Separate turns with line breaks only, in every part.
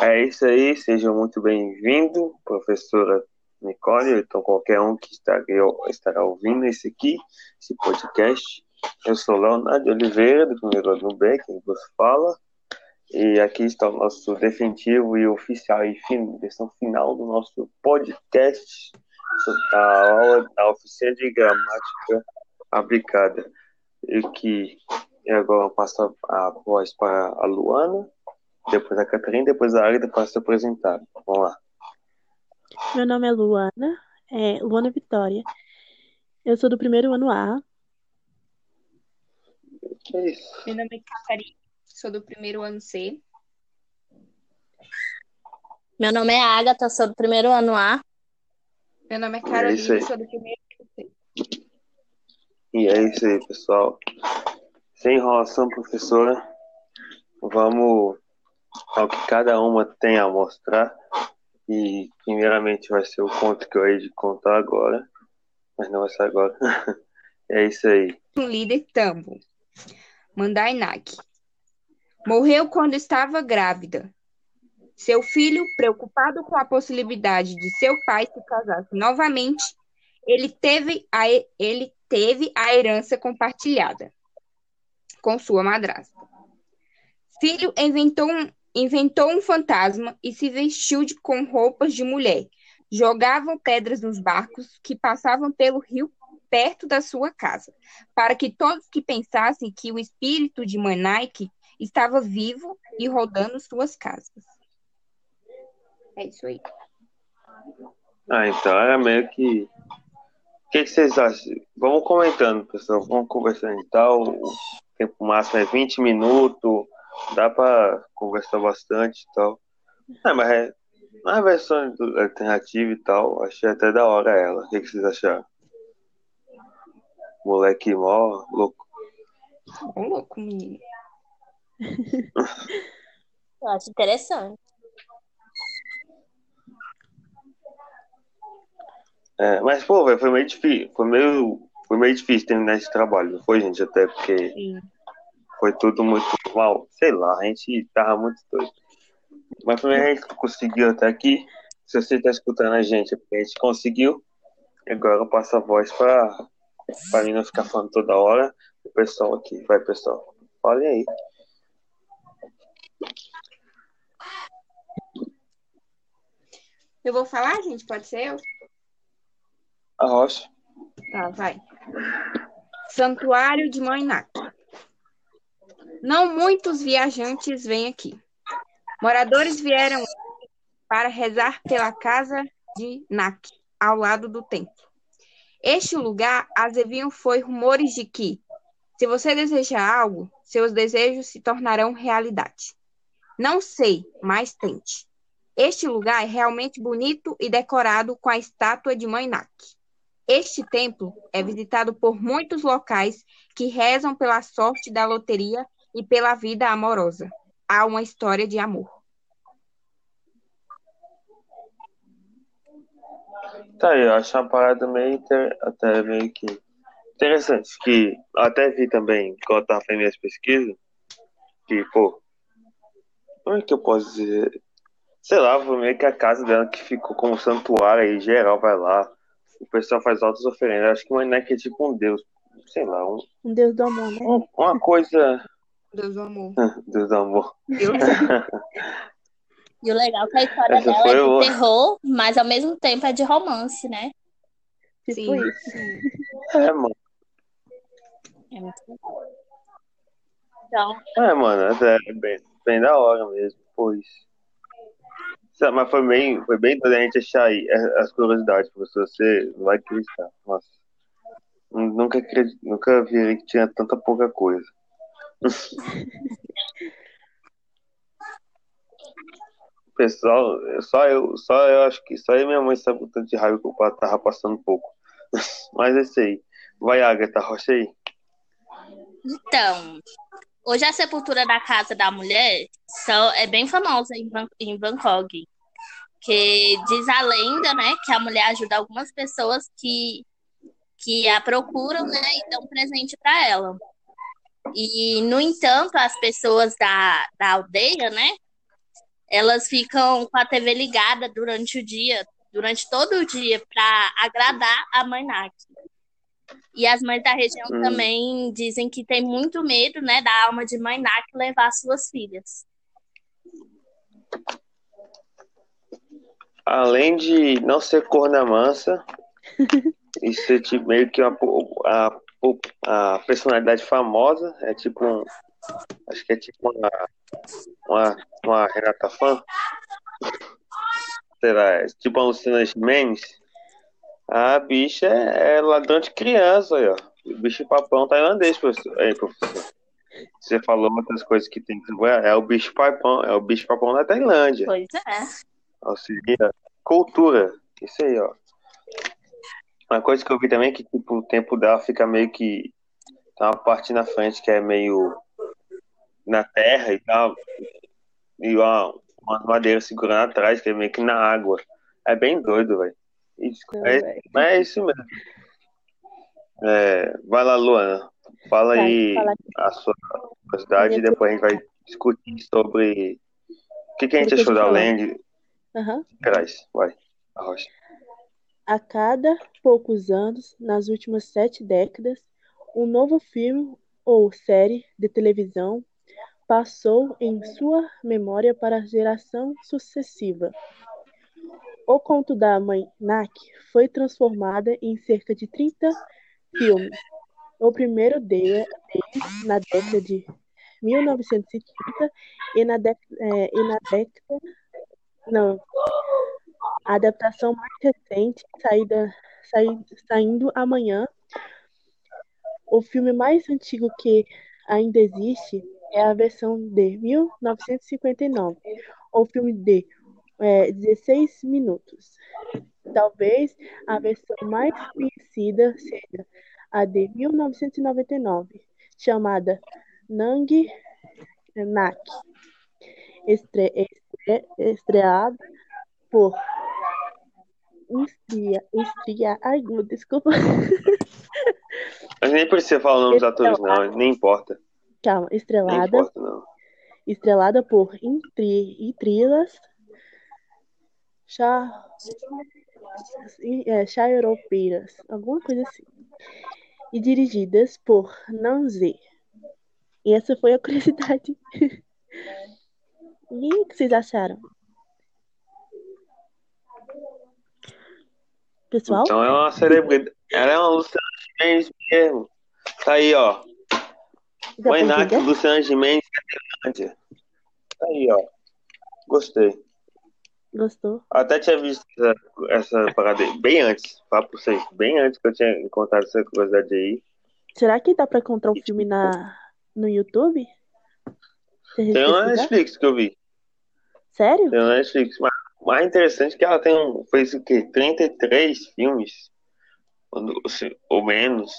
É isso aí, seja muito bem-vindo, professora Nicole, então qualquer um que estará, estará ouvindo esse aqui, esse podcast. Eu sou Leonardo Oliveira, do primeiro ano B, quem vos fala, e aqui está o nosso definitivo e oficial e fim, versão final do nosso podcast, a aula da oficina de gramática aplicada. E que agora passo a voz para a Luana, depois a Catarina, depois a Águida para se apresentar. Vamos lá.
Meu nome é Luana, é Luana Vitória. Eu sou do primeiro ano A.
Que é isso?
Meu nome é Catarina, sou do primeiro ano C.
Meu nome é Agatha, sou do primeiro ano A.
Meu nome é
É
Carolina,
aí.
sou do primeiro ano C.
E é isso aí, pessoal. Sem enrolação, professora, vamos ao que cada uma tem a mostrar. E, primeiramente, vai ser o conto que eu hei de contar agora, mas não vai ser agora. É isso aí.
Um líder tambo. Mandai Nak. Morreu quando estava grávida. Seu filho, preocupado com a possibilidade de seu pai se casasse novamente, ele teve a, ele teve a herança compartilhada com sua madrasta. Filho inventou um, inventou um fantasma e se vestiu de, com roupas de mulher. Jogavam pedras nos barcos que passavam pelo rio perto da sua casa, para que todos que pensassem que o espírito de Manaike estava vivo e rodando suas casas. É isso aí.
Ah, então era meio que. O que, que vocês acham? Vamos comentando, pessoal. Vamos conversando e tal. O tempo máximo é 20 minutos. Dá pra conversar bastante e tal. Ah, mas é. Na versão do- alternativa e tal, achei até da hora ela. O que, que vocês acharam? Moleque mó louco.
Ô, louco, menino.
Eu acho interessante.
É, mas, pô, velho, foi meio difícil. Foi meio, foi meio difícil terminar esse trabalho, não foi, gente? Até porque
Sim.
Foi tudo muito mal. Sei lá, a gente tava muito doido. Mas primeiro a gente conseguiu até aqui. Se você tá escutando a gente, é porque a gente conseguiu. Agora eu passo a voz pra, pra mim não ficar falando toda hora. O pessoal aqui. Vai, pessoal. Olhem aí.
Eu vou falar, gente? Pode ser eu?
A Rocha.
Tá, vai. Santuário de Mãe Nak. Não muitos viajantes vêm aqui. Moradores vieram para rezar pela casa de Nak, ao lado do templo. Este lugar azeviam foi rumores de que, se você desejar algo, seus desejos se tornarão realidade. Não sei, mas tente. Este lugar é realmente bonito e decorado com a estátua de Mãe Nak. Este templo é visitado por muitos locais que rezam pela sorte da loteria e pela vida amorosa. Há uma história de amor.
Tá aí, eu acho uma parada meio inter... até meio que interessante. Que eu até vi também, quando eu tava fazendo minhas pesquisas, que, pô, como é que eu posso dizer? Sei lá, foi meio que a casa dela que ficou como santuário aí, geral vai lá. O pessoal faz altas oferendas. Acho que o Manek é tipo um deus, sei lá, um-
Um Deus do amor, né?
um- uma coisa.
Deus do amor.
Deus do amor.
E o legal é que a história
Essa
dela é de
boa.
terror, mas ao mesmo tempo é de romance, né?
Tipo
Sim.
isso.
É, mano.
É muito legal. Então,
É, mano, é bem, bem da hora mesmo, pois. Mas foi bem, foi bem a gente achar aí é, as curiosidades, professor. Você não vai acreditar. Nossa. Nunca, acredit- nunca vi que tinha tanta pouca coisa. Pessoal, só eu, só eu acho que só eu e minha mãe sabe o tanto de raiva que o pai tava passando um pouco. Mas é isso aí. Vai, Agatha, rocha aí.
então, hoje a sepultura da casa da mulher são, é bem famosa em, Ban- em Bangkok. Que diz a lenda, né, que a mulher ajuda algumas pessoas que, que a procuram, né, e dão presente para ela. E, no entanto, as pessoas da, da aldeia, né, elas ficam com a TV ligada durante o dia, durante todo o dia, para agradar a mãe Nak. E as mães da região
Hum.
também dizem que tem muito medo, né, da alma de mãe Nak levar suas filhas.
Além de não ser corna mansa e ser tipo, meio que uma, a, po- a personalidade famosa, é tipo um. Acho que é tipo uma. Uma, uma Renata Fã. Será? É tipo uma Luciana Gimenez. A bicha é, é ladrão de criança, aí, ó. O bicho papão tailandês, professor. Aí, professor. Você falou outras coisas que tem que. É o bicho papão, é o bicho papão da Tailândia.
Pois é.
Auxilia cultura. Isso aí, ó. Uma coisa que eu vi também é que tipo, o tempo dela fica meio que. Tem uma parte na frente que é meio na terra e tal. E uma, uma madeira segurando atrás, que é meio que na água. É bem doido, velho. É, mas é isso mesmo. É, vai lá, Luana. Fala
Tá,
aí
fala
a sua curiosidade e depois a gente vai discutir sobre o que, que a gente achou da. Land
Aham.
Gerais. Vai, a Rocha.
A cada poucos anos, nas últimas sete décadas, um novo filme ou série de televisão passou em sua memória para a geração sucessiva. O Conto da Mãe Nak foi transformada em cerca de 30 filmes. O primeiro de- deles na década de 1930 e na, dec- eh, e na década. Não, a adaptação mais recente, saída, sai- saindo amanhã. O filme mais antigo que ainda existe é a versão de 1959. O filme de é, 16 minutos. Talvez a versão mais conhecida seja a de 1999, chamada Nang Nak, estre, estre, estreada por Estria, estria, ai, meu, desculpa.
Mas nem precisa falar o nome dos atores, não. Nem importa.
Calma,
Nem
estrelada,
importa, não.
estrelada por Intri, Intrilas, Chá, é, Chairopeiras, alguma coisa assim. E dirigidas por Nanze. E essa foi a curiosidade. E o que vocês acharam? Pessoal?
Então é uma celebridade. Ela é uma Luciana Gimenez mesmo. Tá aí, ó. Mãe Nath? Luciana Gimenez, Tailândia. Tá aí, ó. Gostei.
Gostou?
Até tinha visto essa, essa parada aí bem antes. Fala pra vocês. Bem antes que eu tinha encontrado essa curiosidade aí.
Será que dá pra encontrar o filme na, no YouTube?
Tem uma? Netflix que eu vi.
Sério?
Tem uma Netflix. Mas o mais interessante é que ela tem um, fez o quê? 33 filmes. Ou, ou menos.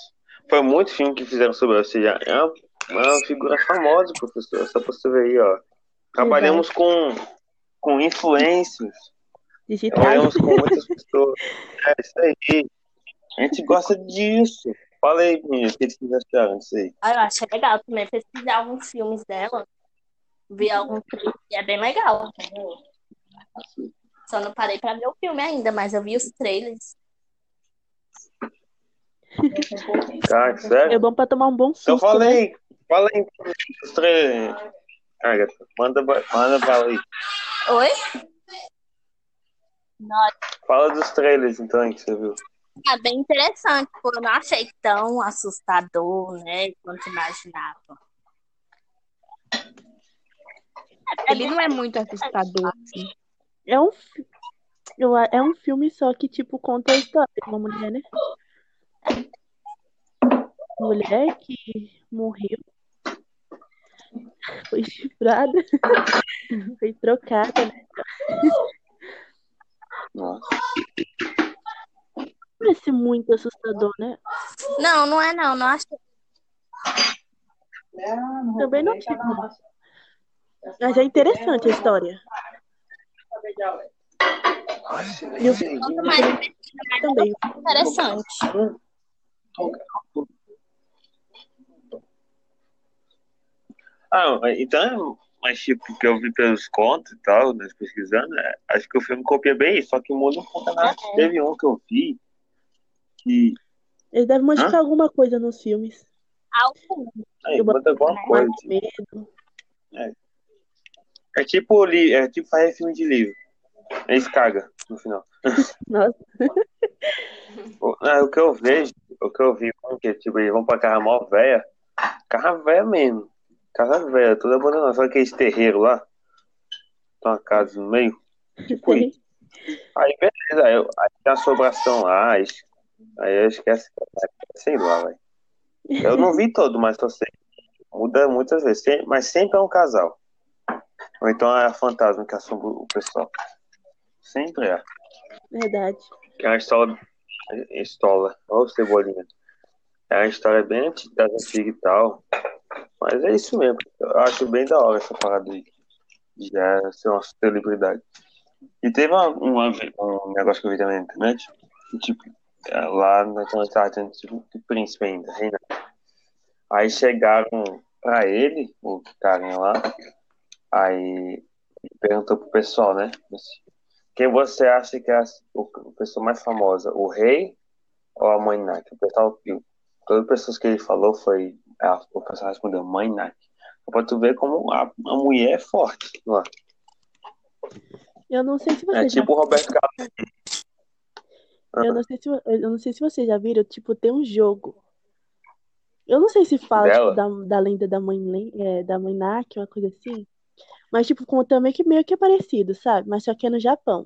Foi muito filme que fizeram sobre ela. Ou seja, é uma, é uma figura famosa, professor. Só pra você ver aí, ó. Trabalhamos com, com influências.
Digitais?
Trabalhamos com muitas pessoas. É isso aí. A gente gosta disso. Fala aí, menina, o que vocês acharam disso aí?
Ah, eu achei legal também pesquisar alguns filmes dela. Vi alguns filmes e é bem legal. Só não parei pra ver o filme ainda, mas eu vi os trailers.
Cara,
É
sério?
bom pra tomar um bom
Então
susto,
fala
né?
aí. Fala aí. Os. Agatha, manda, manda bala aí.
Oi? Nossa,
Fala dos trailers, então, que você viu.
é bem interessante. Pô, eu não achei tão assustador, né? Quanto imaginava.
Ele não é muito assustador, assim.
É um, é um filme só que, tipo, conta a história de uma mulher, né? Mulher que morreu, foi chifrada, foi trocada, né?
Nossa.
Parece muito assustador, né?
Não, não é não. Não achei.
Também não tive. Mas é interessante a história. E o filme
Mas
também.
interessante.
Ah, então mas tipo, que eu vi pelos contos e tal, né, pesquisando, é, acho que o filme copia bem isso, só que o mundo não conta nada.
É.
Teve um que eu vi que.
Eles devem modificar alguma coisa nos filmes.
Algum.
Aí,
Eu
manda alguma
Mais
coisa. tipo,
medo.
É tipo, li- é tipo fazer filme de livro. Eles cagam no final.
Nossa,
O, é, o que eu vejo, o que eu vi, que tipo, eles vão pra casa mó velha, casa velha mesmo. Casa velha, toda abandonada. Sabe aqueles terreiros lá? Tem uma casa no meio. Tipo
sei.
isso. Aí beleza, aí, aí tem a sobração lá, aí, aí eu esqueço, sei lá, velho. Eu não vi todo, mas eu sei. Muda muitas vezes, mas sempre é um casal. Ou então é a fantasma que assombra o pessoal. Sempre é.
Verdade.
Que é uma história. História, ó, o cebolinha. É uma história bem antiga, das antigas e tal. Mas é isso mesmo. Eu acho bem da hora essa parada aí. De já ser uma celebridade. E teve uma, uma- um negócio que eu vi também na internet. que, tipo, é, lá na internet tava tendo tipo de príncipe ainda, reina. Aí chegaram pra ele, o carinha lá. Aí perguntou pro pessoal, né? assim, Quem você acha que é a o- a pessoa mais famosa? O rei ou a mãe Nak? O pessoal, todas as pessoas que ele falou foi. a- o pessoal respondeu mãe Nak. Pra tu ver como a, a mulher é forte lá.
Eu não sei se
É
você já
tipo o Roberto Carlos.
Eu não sei se, eu não sei se vocês já viram, tipo, tem um jogo. Eu não sei se fala, tipo, da, da lenda da mãe, é, da mãe Nak, uma coisa assim. Mas, tipo, conta meio que, meio que é parecido, sabe? Mas só que é no Japão.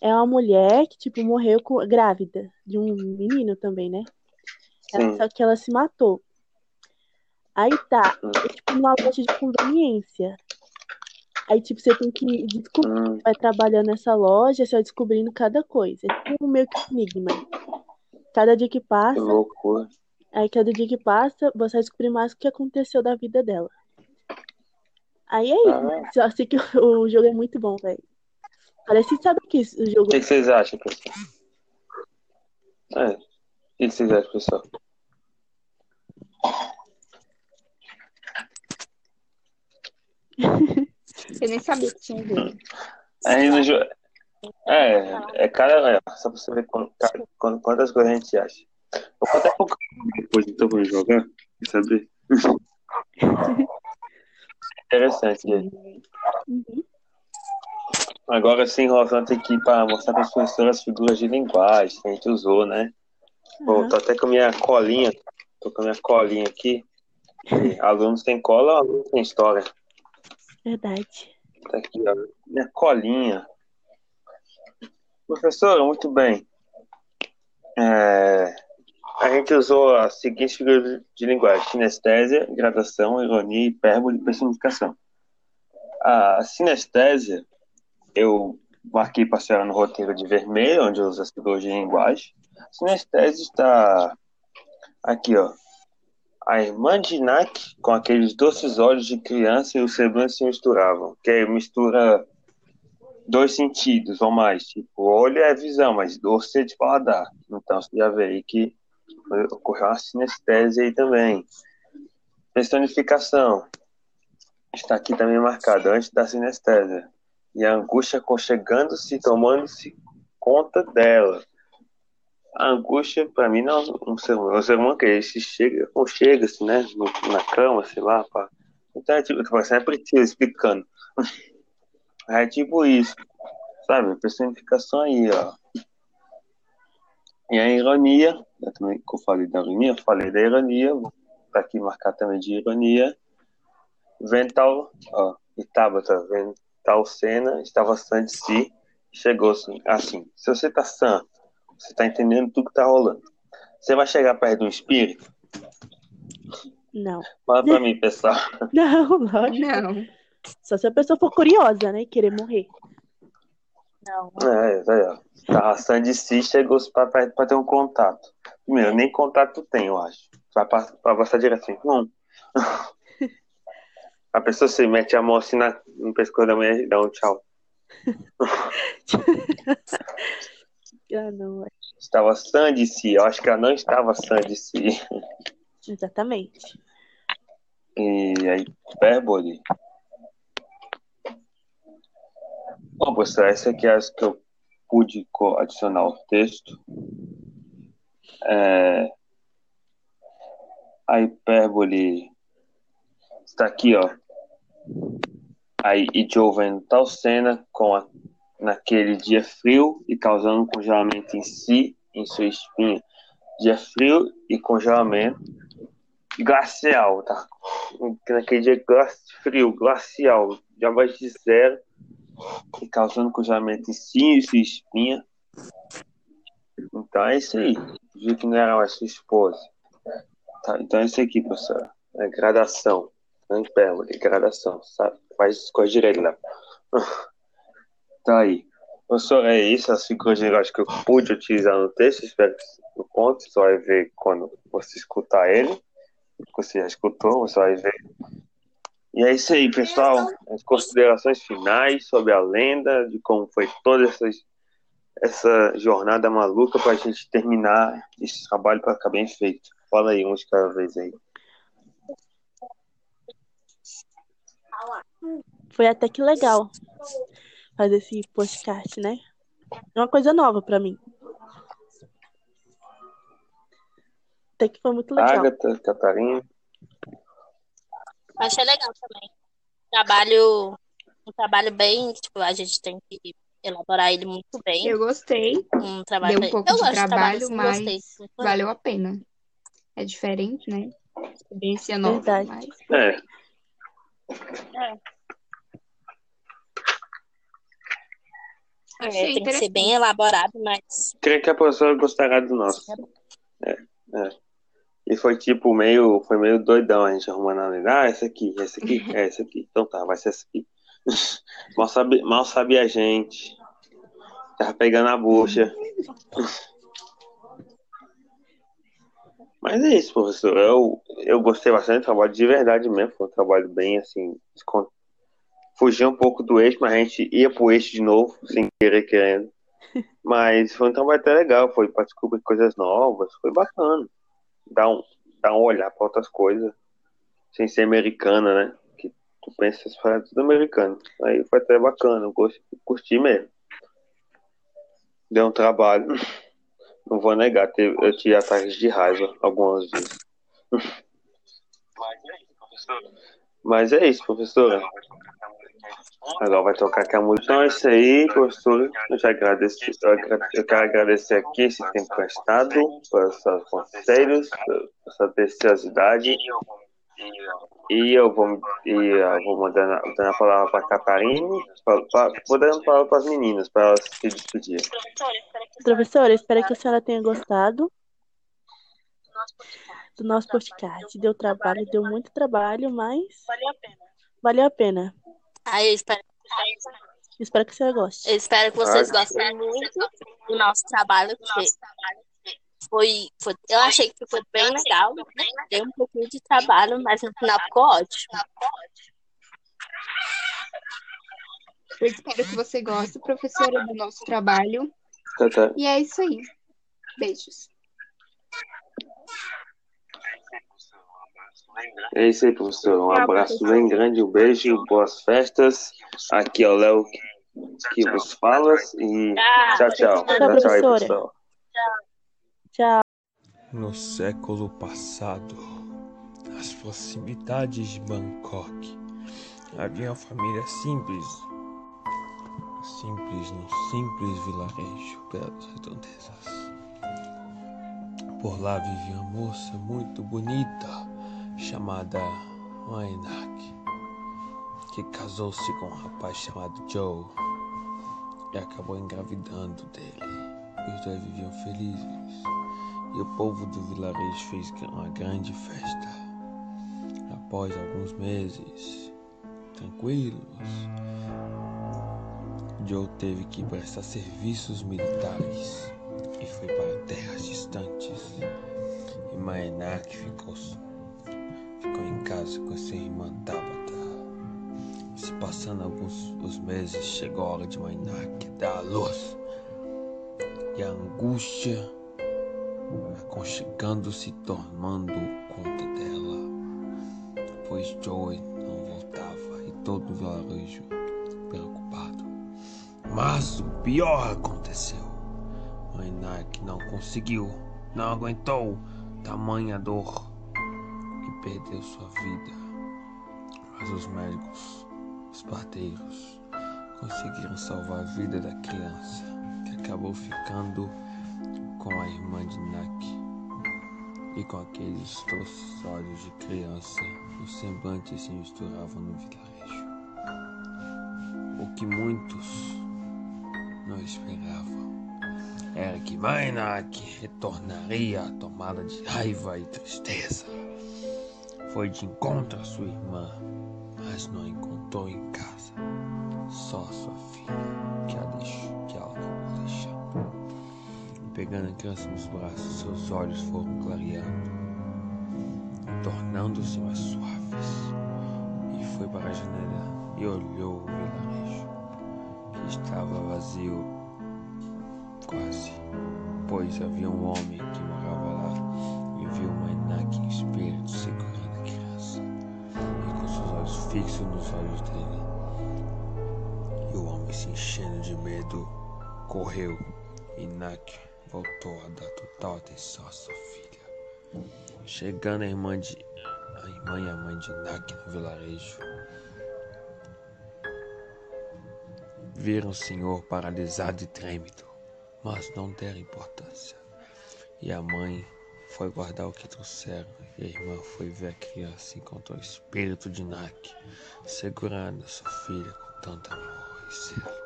É uma mulher que, tipo, morreu com, grávida de um menino também, né? Ela- só que ela se matou. Aí tá, é tipo uma loja de conveniência. Aí, tipo, você tem que descobrir
Hum,
vai trabalhando nessa loja, você vai descobrindo cada coisa. É tipo meio que enigma. Cada dia que
que
passa,
loucura.
aí cada dia que passa, você vai descobrir mais o que aconteceu da vida dela. Aí é isso.
Ah.
Só sei que o, jogo é muito bom, velho. Parece, sabe o que o jogo
O que, que vocês acham, pessoal? É. O que, que vocês acham, pessoal?
Eu nem sabia que tinha jogo.
Aí no jo... É, é cada. É, só pra você ver quant- ca- quant- quantas coisas a gente acha. Eu vou até colocar depois então vamos jogar. Quer saber? Interessante. gente.
Uhum.
Agora sim, enrolando aqui para mostrar para as professoras as figuras de linguagem que a gente usou, né? Pô,
Aham.
tô até com a minha colinha. Tô com a minha colinha aqui. E alunos têm cola, alunos têm história.
Verdade.
Tá aqui, ó. Minha colinha. Professora, muito bem. É, a gente usou as seguintes figuras de linguagem: sinestésia, gradação, ironia, hipérbole e personificação. A sinestésia, eu marquei para a senhora no roteiro de vermelho, onde eu uso as figuras de linguagem. Sinestésia está aqui, ó. A irmã de Inak, com aqueles doces olhos de criança e os semblantes se misturavam, que aí mistura dois sentidos ou mais. Tipo, olho é visão, mas doce é de paladar. Então você já vê aí que ocorreu uma sinestesia aí também. Personificação. Está aqui também marcado, antes da sinestesia. E a angústia conchegando-se, tomando-se conta dela. A angústia, para mim, não é um ser humano. Um ser humano que se chega, conchega-se, né? no- na cama, sei lá. Pá. Então, é tipo, você é preciso explicando. É tipo isso, sabe? Personificação aí, ó. E a ironia, eu também que eu falei da ironia, eu falei da ironia, vou tá aqui marcar também de ironia. Vental, ó, e Tabata, Vental Cena estava sã de si, chegou assim, assim, se você tá sã, você tá entendendo tudo que tá rolando. Você vai chegar perto de um espírito?
Não.
Fala pra mim, pessoal.
Não, lógico.
Não.
Só se a pessoa for curiosa, né? e Querer morrer.
Não.
É, isso aí, ó. Tava sã de si, chegou pra perto pra ter um contato. Primeiro, nem contato tem, eu acho. Vai passar direto assim. Não. A pessoa se mete a mão assim na, no pescoço da mulher e dá um tchau.
Ah, não. é.
Estava sã de si. Eu acho que ela não estava sã de si.
Exatamente.
E aí, hipérbole. Bom, professor, essa aqui é as que eu pude adicionar o texto. É, a hipérbole está aqui, ó. Aí, e Joe vendo tal cena com a, naquele dia frio e causando congelamento em si, em sua espinha. Dia frio e congelamento glacial, tá? Naquele dia frio, glacial, de abaixo de zero causando congelamento em si e espinha. Então é isso aí. Viu que não era mais sua esposa. Tá, então é isso aqui, professor. É gradação. Não hipérbole, gradação. Sabe? Faz as coisas direito lá. tá aí. Professor, é isso. As figuras de linguagem que eu pude utilizar no texto. Espero que no ponto. Você vai ver quando você escutar ele. Você já escutou, você vai ver. E é isso aí, pessoal. As considerações finais sobre a lenda, de como foi toda essa, essa jornada maluca para a gente terminar esse trabalho para ficar bem feito. Fala aí, uns cada vez aí.
Foi até que legal fazer esse podcast, né? É uma coisa nova para mim. Até que foi muito legal.
Agatha, Catarina.
Achei legal também. Trabalho, um trabalho bem, tipo, a gente tem que elaborar ele muito bem.
Eu gostei.
Um trabalho
Deu um pouco
eu
de trabalho,
trabalho,
mas
gostei.
valeu a pena. É diferente, né? Experiência nova,
Verdade.
mas
É,
É,
achei
tem que ser bem elaborado, mas
creio que a professora gostará do nosso. É, é. E foi tipo meio, foi meio doidão a gente arrumando a lenda. Ah, essa aqui, essa aqui, é essa aqui. Então tá, vai ser essa aqui. mal, sabe, mal sabia a gente. Tava pegando a bucha. Mas é isso, professor. Eu, eu gostei bastante do trabalho, de verdade mesmo. Foi um trabalho bem assim. descon- Fugia um pouco do eixo, mas a gente ia pro eixo de novo, sem querer querendo. Mas foi um trabalho até legal, foi para descobrir coisas novas, foi bacana. Dar um, dar um olhar para outras coisas, sem ser americana, né? Que tu pensa que é tudo americano. Aí foi até bacana, eu gost- curti mesmo. Deu um trabalho. Não vou negar, teve- eu tive ataques de raiva algumas vezes. Mas é isso, professora. Agora vai tocar aqui a música. Então é isso aí, professora. Eu já agradeço. Eu, quero agradecer aqui esse tempo prestado, pelos seus conselhos, pela sua preciosidade. E eu vou, e eu vou mandando, dando a palavra para a Catarine, vou dando a palavra para as meninas, para elas se despedirem.
Professora, espero que a senhora tenha gostado do nosso podcast. Deu trabalho, deu muito trabalho, mas
valeu a pena.
valeu a pena.
Aí eu espero,
Espero que a senhora goste.
eu espero que vocês gostem muito do nosso trabalho, porque foi, foi, eu achei que ficou bem legal, né? Deu um pouquinho de trabalho, mas no final ficou ótimo.
eu espero que você goste, professora, do nosso trabalho.
Catar-
E é isso aí. Beijos.
É isso aí, professor. Um abraço bem grande, um beijo, boas festas. Aqui é o Léo que vos fala. E tchau, tchau. Tchau, tchau aí, pessoal.
Tchau.
No século passado, nas proximidades de Bangkok, havia uma família simples. Simples num simples vilarejo pelas redondezas. Por lá vivia uma moça muito bonita chamada Mainak, que casou-se com um rapaz chamado Joe e acabou engravidando dele. Os dois viviam felizes e o povo do vilarejo fez uma grande festa. Após alguns meses tranquilos, Joe teve que prestar serviços militares e foi para terras distantes. E Maenak ficou, ficou em casa com sua irmã Tabata. Se passando alguns os meses, chegou a hora de Maenak dar a luz. E a angústia aconchegando-se tomando conta dela, pois Joey não voltava e todo o vilarejo preocupado. Mas o pior aconteceu. Mainak não conseguiu, não aguentou tamanha dor perdeu sua vida. Mas os médicos, os parteiros, conseguiram salvar a vida da criança, que acabou ficando com a irmã de Nak. E com aqueles doces olhos de criança, os semblantes se misturavam no vilarejo. O que muitos não esperavam era que Mainak retornaria tomada de raiva e tristeza. Foi de encontro à sua irmã, mas não a encontrou em casa. Só sua filha, que, a deixou, que ela acabou deixando. E pegando a criança nos braços, seus olhos foram clareando, tornando-se mais suaves. E foi para a janela e olhou o vilarejo, que estava vazio quase, pois havia um homem fixos nos olhos dele. E o homem se enchendo de medo correu e Nak voltou a dar total atenção à sua filha. Chegando a irmã de a irmã e a mãe de Nak no vilarejo, viram o senhor paralisado e trêmido mas não deram importância. E a mãe foi guardar o que trouxeram, e a irmã foi ver a criança e encontrou o espírito de Nak, segurando sua filha com tanto amor e zelo.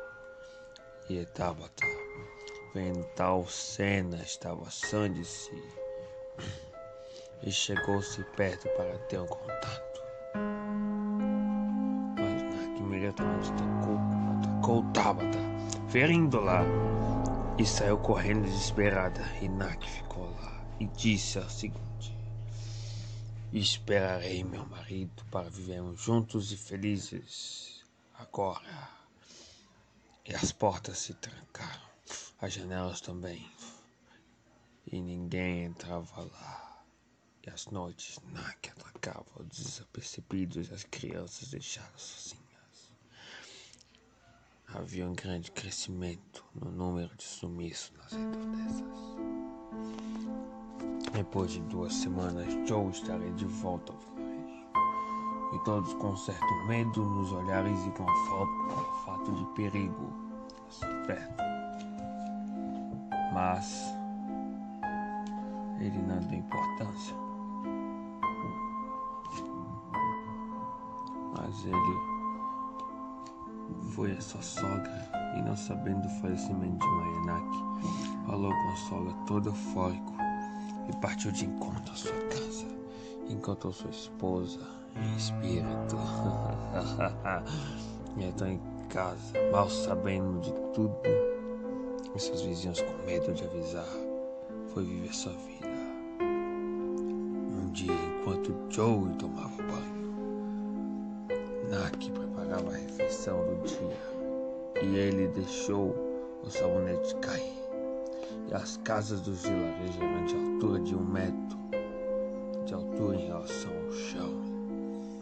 E Tabata, vendo tal cena, estava sã de si, e chegou-se perto para ter um contato. Mas Nak imediatamente atacou, atacou Tabata, ferindo-la e saiu correndo desesperada. E Nak ficou lá e disse ao seguinte: Esperarei meu marido para vivermos juntos e felizes. Agora. E as portas se trancaram, as janelas também. E ninguém entrava lá. E as noites Nak atacava os desapercebidos e as crianças deixadas sozinhas havia um grande crescimento no número de sumiços nas redondezas. Depois de duas semanas, Joe estaria de volta ao vilarejo. E todos com certo medo nos olhares e com o fato de perigo perto. Mas ele não deu importância. Mas ele foi a sua sogra e, não sabendo do falecimento de Mayanak, falou com a sogra todo eufórico e partiu de encontro à sua casa. Encontrou sua esposa em espírito. e entrou em casa, mal sabendo de tudo, e seus vizinhos com medo de avisar, foi viver sua vida. Um dia, enquanto Joe tomava banho, Nak preparava a refeição do dia e ele deixou o sabonete cair. As casas dos vilarejos eram de altura de um metro de altura em relação ao chão.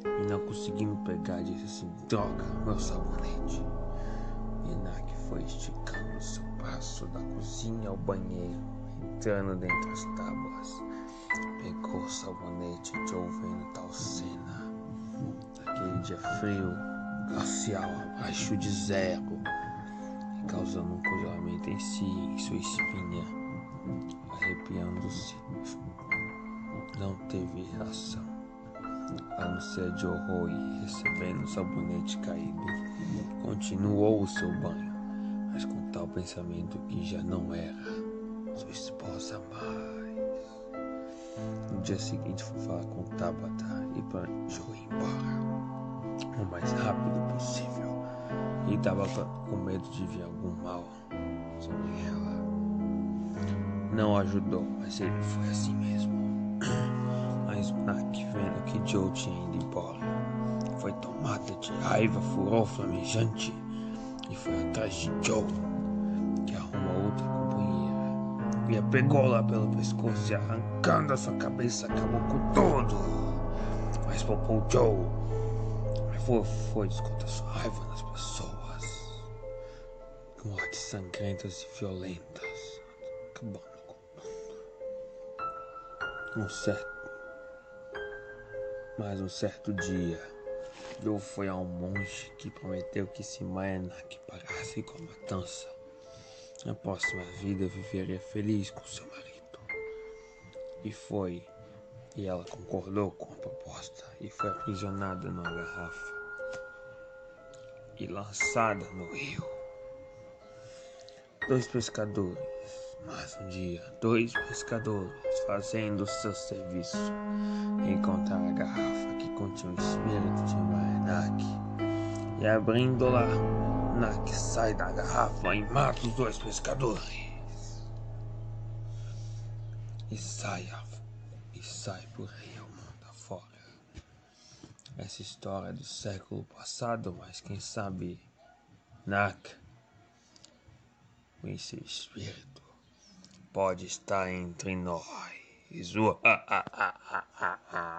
E não conseguindo pegar, disse assim: Droga, meu sabonete. E Nak foi esticando seu braço da cozinha ao banheiro, entrando dentro das tábuas. Pegou o sabonete e Joe vendo tal cena aquele dia frio, glacial, abaixo de zero, causando um congelamento em si, em sua espinha, arrepiando-se. Não teve reação, a não ser de horror e recebendo o sabonete caído. Continuou o seu banho, mas com tal pensamento que já não era sua esposa mais. No dia seguinte foi falar com Tabata e planejou ir embora o mais rápido possível e estava com medo de vir algum mal sobre ela. Não ajudou, mas ele foi assim mesmo. Mas Mac, vendo que Joe tinha ido embora, foi tomada de raiva, furou flamejante e foi atrás de Joe, que arrumou outra companheira. E a pegou lá pelo pescoço e arrancando a sua cabeça, acabou com tudo. Mas poupou Joe foi, foi descontar sua raiva nas pessoas. mortes sangrentas e violentas, acabando com. Um certo. Mas um certo dia, eu fui a um monge que prometeu que se Maenak parasse com a matança, na próxima vida viveria feliz com seu marido. E foi. E ela concordou com a proposta e foi aprisionada numa garrafa e lançada no rio. Dois pescadores, mas um dia, dois pescadores fazendo seu serviço encontraram a garrafa que continha o espírito de Maenak e abrindo-la, Nak sai da garrafa e mata os dois pescadores e sai, e sai por aí. Essa história é do século passado, mas quem sabe Nak, com seu espírito, pode estar entre nós.